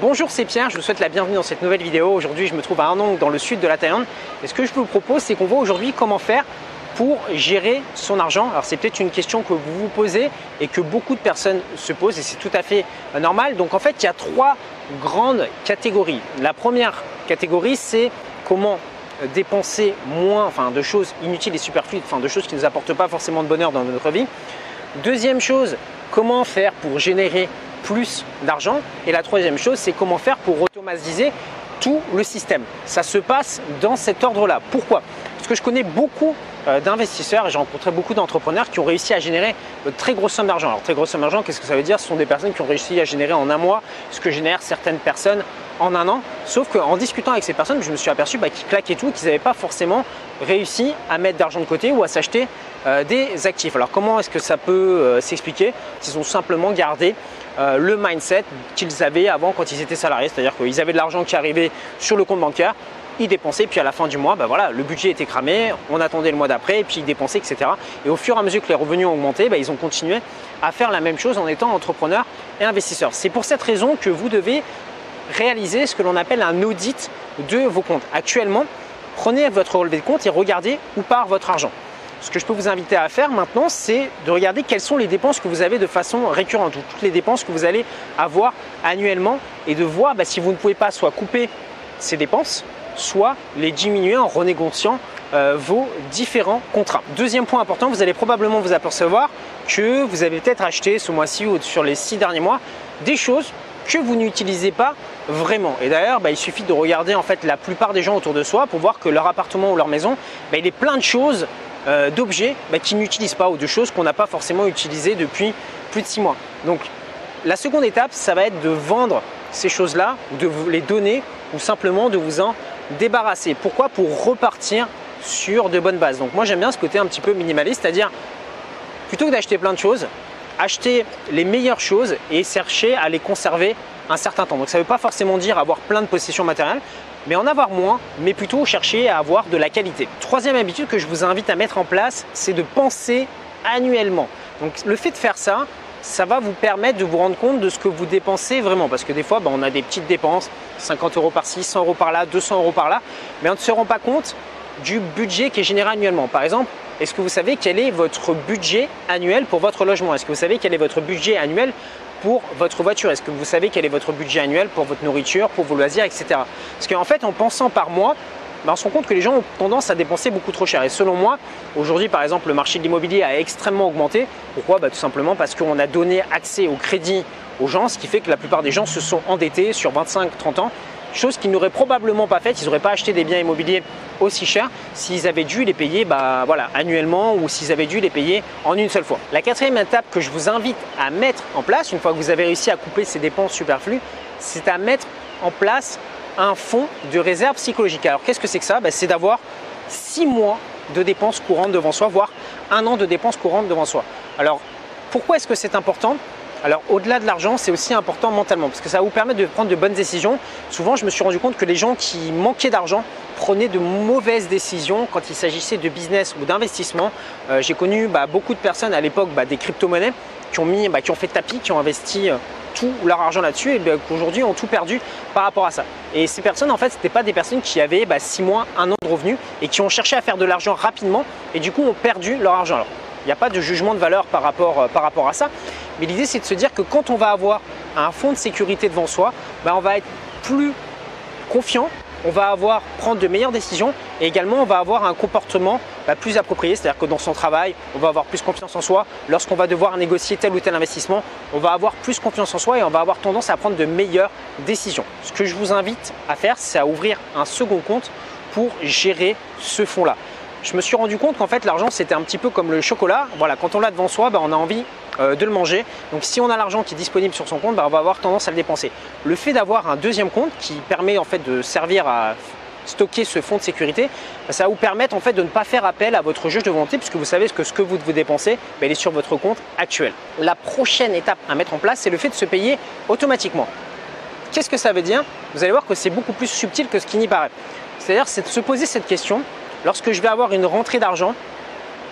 Bonjour, c'est Pierre, je vous souhaite la bienvenue dans cette nouvelle vidéo. Aujourd'hui, je me trouve à Anong dans le sud de la Thaïlande. Et ce que je vous propose, c'est qu'on voit aujourd'hui comment faire pour gérer son argent. Alors c'est peut-être une question que vous vous posez et que beaucoup de personnes se posent et c'est tout à fait euh, normal. Donc en fait, il y a trois grandes catégories. La première catégorie, c'est comment euh, dépenser moins enfin, de choses inutiles et superflues, enfin, de choses qui ne nous apportent pas forcément de bonheur dans notre vie. Deuxième chose, comment faire pour générer plus d'argent. Et la troisième chose, c'est comment faire pour automatiser tout le système. Ça se passe dans cet ordre-là. Pourquoi? Parce que je connais beaucoup euh, d'investisseurs et j'ai rencontré beaucoup d'entrepreneurs qui ont réussi à générer de très grosses sommes d'argent. Alors très grosses sommes d'argent, qu'est-ce que ça veut dire? Ce sont des personnes qui ont réussi à générer en un mois ce que génèrent certaines personnes en un an. Sauf qu'en discutant avec ces personnes, je me suis aperçu bah, qu'ils claquaient tout, qu'ils n'avaient pas forcément réussi à mettre d'argent de côté ou à s'acheter euh, des actifs. Alors comment est-ce que ça peut euh, s'expliquer? S'ils ont simplement gardé euh, le mindset qu'ils avaient avant quand ils étaient salariés, c'est-à-dire qu'ils avaient de l'argent qui arrivait sur le compte bancaire, ils dépensaient, puis à la fin du mois, bah voilà, le budget était cramé, on attendait le mois d'après, puis ils dépensaient, etc. Et au fur et à mesure que les revenus ont augmenté, bah, ils ont continué à faire la même chose en étant entrepreneurs et investisseurs. C'est pour cette raison que vous devez réaliser ce que l'on appelle un audit de vos comptes. Actuellement, prenez votre relevé de compte et regardez où part votre argent ce que je peux vous inviter à faire maintenant, c'est de regarder quelles sont les dépenses que vous avez de façon récurrente ou toutes les dépenses que vous allez avoir annuellement et de voir bah, si vous ne pouvez pas soit couper ces dépenses, soit les diminuer en renégociant euh, vos différents contrats. Deuxième point important, vous allez probablement vous apercevoir que vous avez peut-être acheté ce mois-ci ou sur les six derniers mois des choses que vous n'utilisez pas vraiment. Et d'ailleurs, bah, il suffit de regarder en fait la plupart des gens autour de soi pour voir que leur appartement ou leur maison, bah, il est plein de choses euh, d'objets bah, qu'ils n'utilisent pas ou de choses qu'on n'a pas forcément utilisées depuis plus de six mois. Donc la seconde étape, ça va être de vendre ces choses-là, ou de vous les donner, ou simplement de vous en débarrasser. Pourquoi? Pour repartir sur de bonnes bases. Donc moi j'aime bien ce côté un petit peu minimaliste, c'est-à-dire plutôt que d'acheter plein de choses, acheter les meilleures choses et chercher à les conserver un certain temps. Donc ça ne veut pas forcément dire avoir plein de possessions matérielles, mais en avoir moins, mais plutôt chercher à avoir de la qualité. Troisième habitude que je vous invite à mettre en place, c'est de penser annuellement. Donc le fait de faire ça, ça va vous permettre de vous rendre compte de ce que vous dépensez vraiment. Parce que des fois, bah, on a des petites dépenses, 50 euros par-ci, 100 euros par-là, 200 euros par-là, mais on ne se rend pas compte du budget qui est généré annuellement. Par exemple, est-ce que vous savez quel est votre budget annuel pour votre logement? Est-ce que vous savez quel est votre budget annuel pour votre voiture Est-ce que vous savez quel est votre budget annuel pour votre nourriture, pour vos loisirs, etc. Parce qu'en fait, en pensant par mois, ben, on se rend compte que les gens ont tendance à dépenser beaucoup trop cher. Et selon moi, aujourd'hui, par exemple, le marché de l'immobilier a extrêmement augmenté. Pourquoi? Bah, Tout simplement parce qu'on a donné accès au crédit aux gens, ce qui fait que la plupart des gens se sont endettés sur 25-30 ans chose qu'ils n'auraient probablement pas faite, ils n'auraient pas acheté des biens immobiliers aussi chers s'ils avaient dû les payer bah, annuellement ou s'ils avaient dû les payer en une seule fois. La quatrième étape que je vous invite à mettre en place, une fois que vous avez réussi à couper ces dépenses superflues, c'est à mettre en place un fonds de réserve psychologique. Alors qu'est-ce que c'est que ça? Bah, C'est d'avoir six mois de dépenses courantes devant soi, voire un an de dépenses courantes devant soi. Alors pourquoi est-ce que c'est important? Alors au-delà de l'argent, c'est aussi important mentalement parce que ça va vous permettre de prendre de bonnes décisions. Souvent, je me suis rendu compte que les gens qui manquaient d'argent prenaient de mauvaises décisions quand il s'agissait de business ou d'investissement. Euh, j'ai connu bah, beaucoup de personnes à l'époque bah, des crypto-monnaies qui ont, bah, qui ont fait tapis, qui ont investi euh, tout leur argent là-dessus et qu'aujourd'hui ont tout perdu par rapport à ça. Et ces personnes, en fait, ce n'étaient pas des personnes qui avaient 6 mois, un an de revenus et qui ont cherché à faire de l'argent rapidement et du coup ont perdu leur argent. Alors, il n'y a pas de jugement de valeur par rapport, euh, par rapport à ça. Mais l'idée, c'est de se dire que quand on va avoir un fonds de sécurité devant soi, ben, on va être plus confiant, on va avoir prendre de meilleures décisions et également on va avoir un comportement ben, plus approprié, c'est-à-dire que dans son travail, on va avoir plus confiance en soi. Lorsqu'on va devoir négocier tel ou tel investissement, on va avoir plus confiance en soi et on va avoir tendance à prendre de meilleures décisions. Ce que je vous invite à faire, c'est à ouvrir un second compte pour gérer ce fonds-là je me suis rendu compte qu'en fait l'argent c'était un petit peu comme le chocolat. Voilà, quand on l'a devant soi, bah, on a envie euh, de le manger. Donc si on a l'argent qui est disponible sur son compte, bah, on va avoir tendance à le dépenser. Le fait d'avoir un deuxième compte qui permet en fait de servir à stocker ce fonds de sécurité, bah, ça va vous permettre en fait de ne pas faire appel à votre juge de volonté puisque vous savez que ce que vous devez dépenser, il est sur votre compte actuel. La prochaine étape à mettre en place, c'est le fait de se payer automatiquement. Qu'est-ce que ça veut dire? Vous allez voir que c'est beaucoup plus subtil que ce qui n'y paraît. C'est-à-dire c'est de se poser cette question lorsque je vais avoir une rentrée d'argent,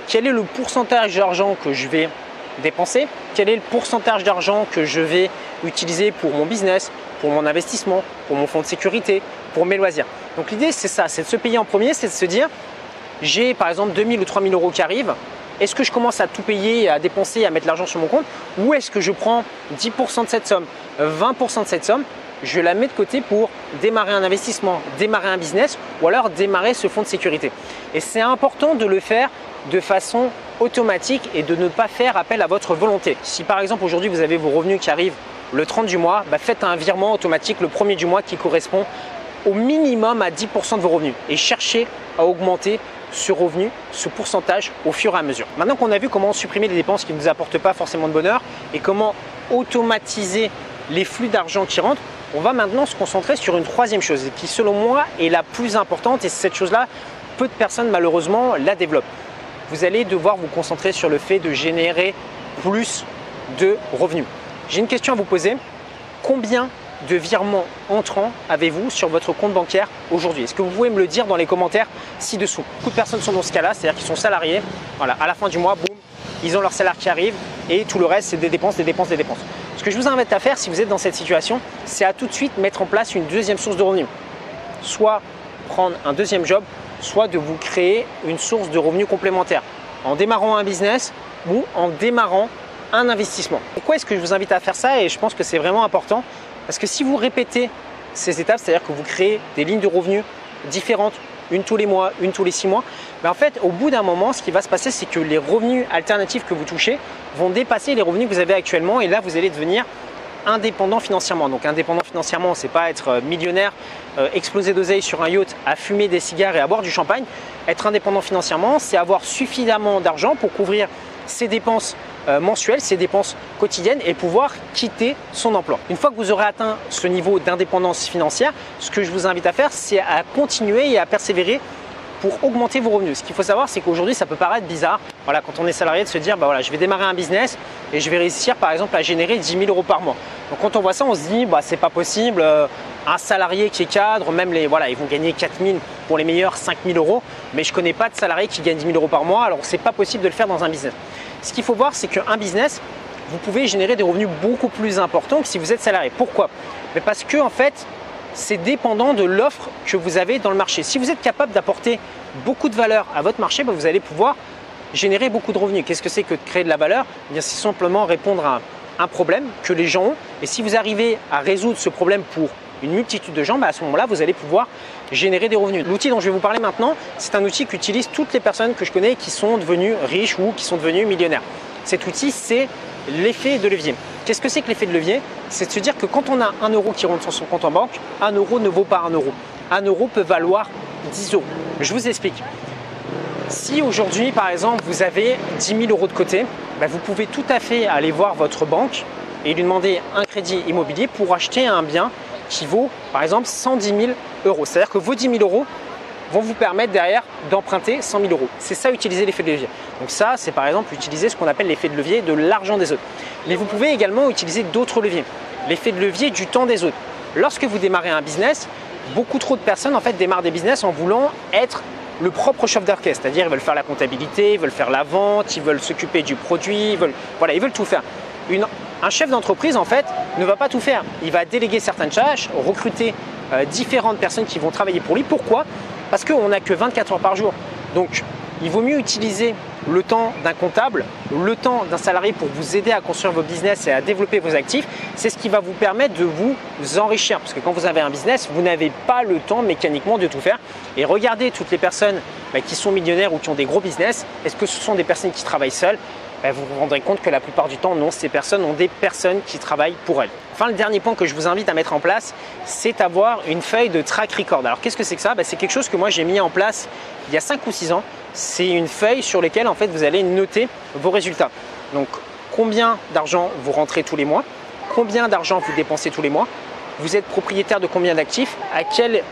quel est le pourcentage d'argent que je vais dépenser, quel est le pourcentage d'argent que je vais utiliser pour mon business, pour mon investissement, pour mon fonds de sécurité, pour mes loisirs? Donc l'idée c'est ça, c'est de se payer en premier, c'est de se dire j'ai par exemple 2000 ou 3000 euros qui arrivent, est-ce que je commence à tout payer, à dépenser, à mettre l'argent sur mon compte? Ou est-ce que je prends 10% de cette somme, 20% de cette somme je la mets de côté pour démarrer un investissement, démarrer un business ou alors démarrer ce fonds de sécurité. Et c'est important de le faire de façon automatique et de ne pas faire appel à votre volonté. Si par exemple aujourd'hui vous avez vos revenus qui arrivent le 30 du mois, bah, faites un virement automatique le premier du mois qui correspond au minimum à 10% de vos revenus et cherchez à augmenter ce revenu, ce pourcentage au fur et à mesure. Maintenant qu'on a vu comment supprimer les dépenses qui ne nous apportent pas forcément de bonheur et comment automatiser les flux d'argent qui rentrent, on va maintenant se concentrer sur une troisième chose qui selon moi est la plus importante et cette chose-là, peu de personnes malheureusement la développent. Vous allez devoir vous concentrer sur le fait de générer plus de revenus. J'ai une question à vous poser. Combien de virements entrants avez-vous sur votre compte bancaire aujourd'hui? Est-ce que vous pouvez me le dire dans les commentaires ci-dessous? Beaucoup de personnes sont dans ce cas-là, c'est-à-dire qu'ils sont salariés. Voilà, à la fin du mois, boum, ils ont leur salaire qui arrive et tout le reste, c'est des dépenses, des dépenses, des dépenses. Je vous invite à faire si vous êtes dans cette situation, c'est à tout de suite mettre en place une deuxième source de revenus. Soit prendre un deuxième job, soit de vous créer une source de revenus complémentaire en démarrant un business ou en démarrant un investissement. Pourquoi est-ce que je vous invite à faire ça Et je pense que c'est vraiment important? Parce que si vous répétez ces étapes, c'est-à-dire que vous créez des lignes de revenus différentes, une tous les mois, une tous les six mois, mais en fait, au bout d'un moment, ce qui va se passer, c'est que les revenus alternatifs que vous touchez vont dépasser les revenus que vous avez actuellement et là, vous allez devenir indépendant financièrement. Donc indépendant financièrement, c'est pas être euh, millionnaire, euh, exploser d'oseille sur un yacht, à fumer des cigares et à boire du champagne. Être indépendant financièrement, c'est avoir suffisamment d'argent pour couvrir ses dépenses euh, mensuelles, ses dépenses quotidiennes et pouvoir quitter son emploi. Une fois que vous aurez atteint ce niveau d'indépendance financière, ce que je vous invite à faire, c'est à continuer et à persévérer pour augmenter vos revenus. Ce qu'il faut savoir, c'est qu'aujourd'hui, ça peut paraître bizarre, voilà, quand on est salarié, de se dire, bah je vais démarrer un business et je vais réussir, par exemple, à générer 10 000 euros par mois. Donc, quand on voit ça, on se dit, bah, c'est pas possible. Euh, un salarié qui est cadre, même les, voilà, ils vont gagner 4 000 pour les meilleurs, 5 000 euros. Mais je connais pas de salarié qui gagne 10 000 euros par mois. Alors, c'est pas possible de le faire dans un business. Ce qu'il faut voir, c'est qu'un business, vous pouvez générer des revenus beaucoup plus importants que si vous êtes salarié. Pourquoi? Parce que, en fait, c'est dépendant de l'offre que vous avez dans le marché. Si vous êtes capable d'apporter beaucoup de valeur à votre marché, bah, vous allez pouvoir générer beaucoup de revenus. Qu'est-ce que c'est que créer de la valeur? Eh C'est simplement répondre à un problème que les gens ont. Et si vous arrivez à résoudre ce problème pour une multitude de gens, bah, à ce moment-là, vous allez pouvoir générer des revenus. L'outil dont je vais vous parler maintenant, c'est un outil qu'utilisent toutes les personnes que je connais qui sont devenues riches ou qui sont devenues millionnaires. Cet outil, c'est l'effet de levier. Qu'est-ce que c'est que l'effet de levier? C'est de se dire que quand on a un euro qui rentre sur son compte en banque, un euro ne vaut pas un euro. Un euro peut valoir 10 euros. Je vous explique. Si aujourd'hui, par exemple, vous avez 10 000 euros de côté, bah, vous pouvez tout à fait aller voir votre banque et lui demander un crédit immobilier pour acheter un bien qui vaut, par exemple, 110 000 euros. C'est-à-dire que vos 10 000 euros vont vous permettre derrière d'emprunter 100 000 euros. C'est ça utiliser l'effet de levier. Donc ça, c'est par exemple utiliser ce qu'on appelle l'effet de levier de l'argent des autres. Mais vous pouvez également utiliser d'autres leviers. L'effet de levier du temps des autres. Lorsque vous démarrez un business, beaucoup trop de personnes en fait démarrent des business en voulant être le propre chef d'orchestre, c'est-à-dire ils veulent faire la comptabilité, ils veulent faire la vente, ils veulent s'occuper du produit, ils veulent, voilà, ils veulent tout faire. Un chef d'entreprise en fait ne va pas tout faire. Il va déléguer certaines tâches, recruter euh, différentes personnes qui vont travailler pour lui. Pourquoi? Parce qu'on n'a que 24 heures par jour. Donc, il vaut mieux utiliser le temps d'un comptable, le temps d'un salarié pour vous aider à construire vos business et à développer vos actifs. C'est ce qui va vous permettre de vous enrichir. Parce que quand vous avez un business, vous n'avez pas le temps mécaniquement de tout faire. Et regardez toutes les personnes bah, qui sont millionnaires ou qui ont des gros business. Est-ce que ce sont des personnes qui travaillent seules? Bah, vous vous rendrez compte que la plupart du temps, non, ces personnes ont des personnes qui travaillent pour elles. Enfin, le dernier point que je vous invite à mettre en place, c'est avoir une feuille de track record. Alors, qu'est-ce que c'est que ça? Bah, C'est quelque chose que moi j'ai mis en place il y a 5 ou 6 ans. C'est une feuille sur laquelle en fait vous allez noter vos résultats. Donc, combien d'argent vous rentrez tous les mois, combien d'argent vous dépensez tous les mois, vous êtes propriétaire de combien d'actifs, à quelle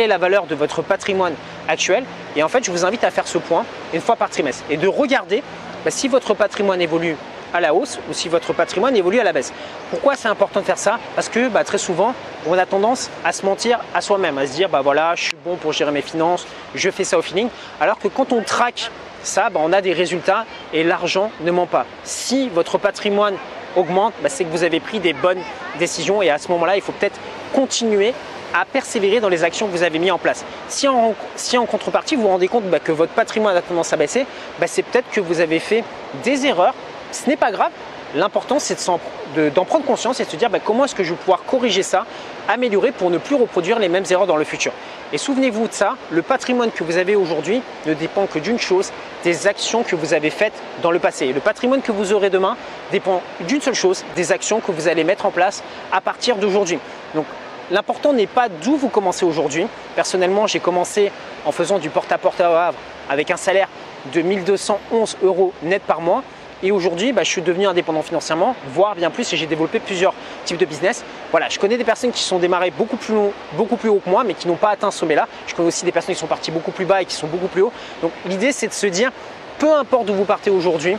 est la valeur de votre patrimoine actuel? Et en fait, je vous invite à faire ce point une fois par trimestre et de regarder bah, si votre patrimoine évolue à la hausse ou si votre patrimoine évolue à la baisse. Pourquoi c'est important de faire ça? Parce que bah, très souvent, on a tendance à se mentir à soi-même, à se dire bah voilà, je suis bon pour gérer mes finances, je fais ça au feeling. Alors que quand on traque ça, bah, on a des résultats et l'argent ne ment pas. Si votre patrimoine augmente, c'est que vous avez pris des bonnes décisions et à ce moment-là, il faut peut-être continuer à persévérer dans les actions que vous avez mises en place. Si en, contrepartie, vous vous rendez compte bah, que votre patrimoine a tendance à baisser, bah, c'est peut-être que vous avez fait des erreurs. Ce n'est pas grave. L'important, c'est d'en prendre conscience et de se dire bah, comment est-ce que je vais pouvoir corriger ça, améliorer pour ne plus reproduire les mêmes erreurs dans le futur. Et souvenez-vous de ça, le patrimoine que vous avez aujourd'hui ne dépend que d'une chose, des actions que vous avez faites dans le passé. Et le patrimoine que vous aurez demain dépend d'une seule chose, des actions que vous allez mettre en place à partir d'aujourd'hui. Donc L'important n'est pas d'où vous commencez aujourd'hui. Personnellement, j'ai commencé en faisant du porte-à-porte -à, Havre avec un salaire de 1211 euros net par mois. Et aujourd'hui, bah, je suis devenu indépendant financièrement, voire bien plus, et j'ai développé plusieurs types de business. Voilà, je connais des personnes qui sont démarrées beaucoup plus, beaucoup plus haut que moi, mais qui n'ont pas atteint ce sommet-là. Je connais aussi des personnes qui sont parties beaucoup plus bas et qui sont beaucoup plus haut. Donc l'idée, c'est de se dire, peu importe d'où vous partez aujourd'hui,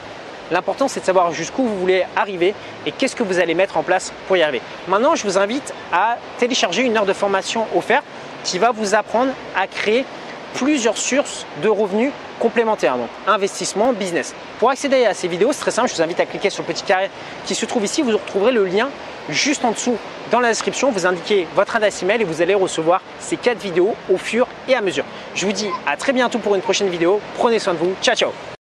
L'important, c'est de savoir jusqu'où vous voulez arriver et qu'est-ce que vous allez mettre en place pour y arriver. Maintenant, je vous invite à télécharger une heure de formation offerte qui va vous apprendre à créer plusieurs sources de revenus complémentaires, donc investissement, business. Pour accéder à ces vidéos, c'est très simple, je vous invite à cliquer sur le petit carré qui se trouve ici, vous retrouverez le lien juste en dessous dans la description, vous indiquez votre adresse email et vous allez recevoir ces quatre vidéos au fur et à mesure. Je vous dis à très bientôt pour une prochaine vidéo, prenez soin de vous, ciao ciao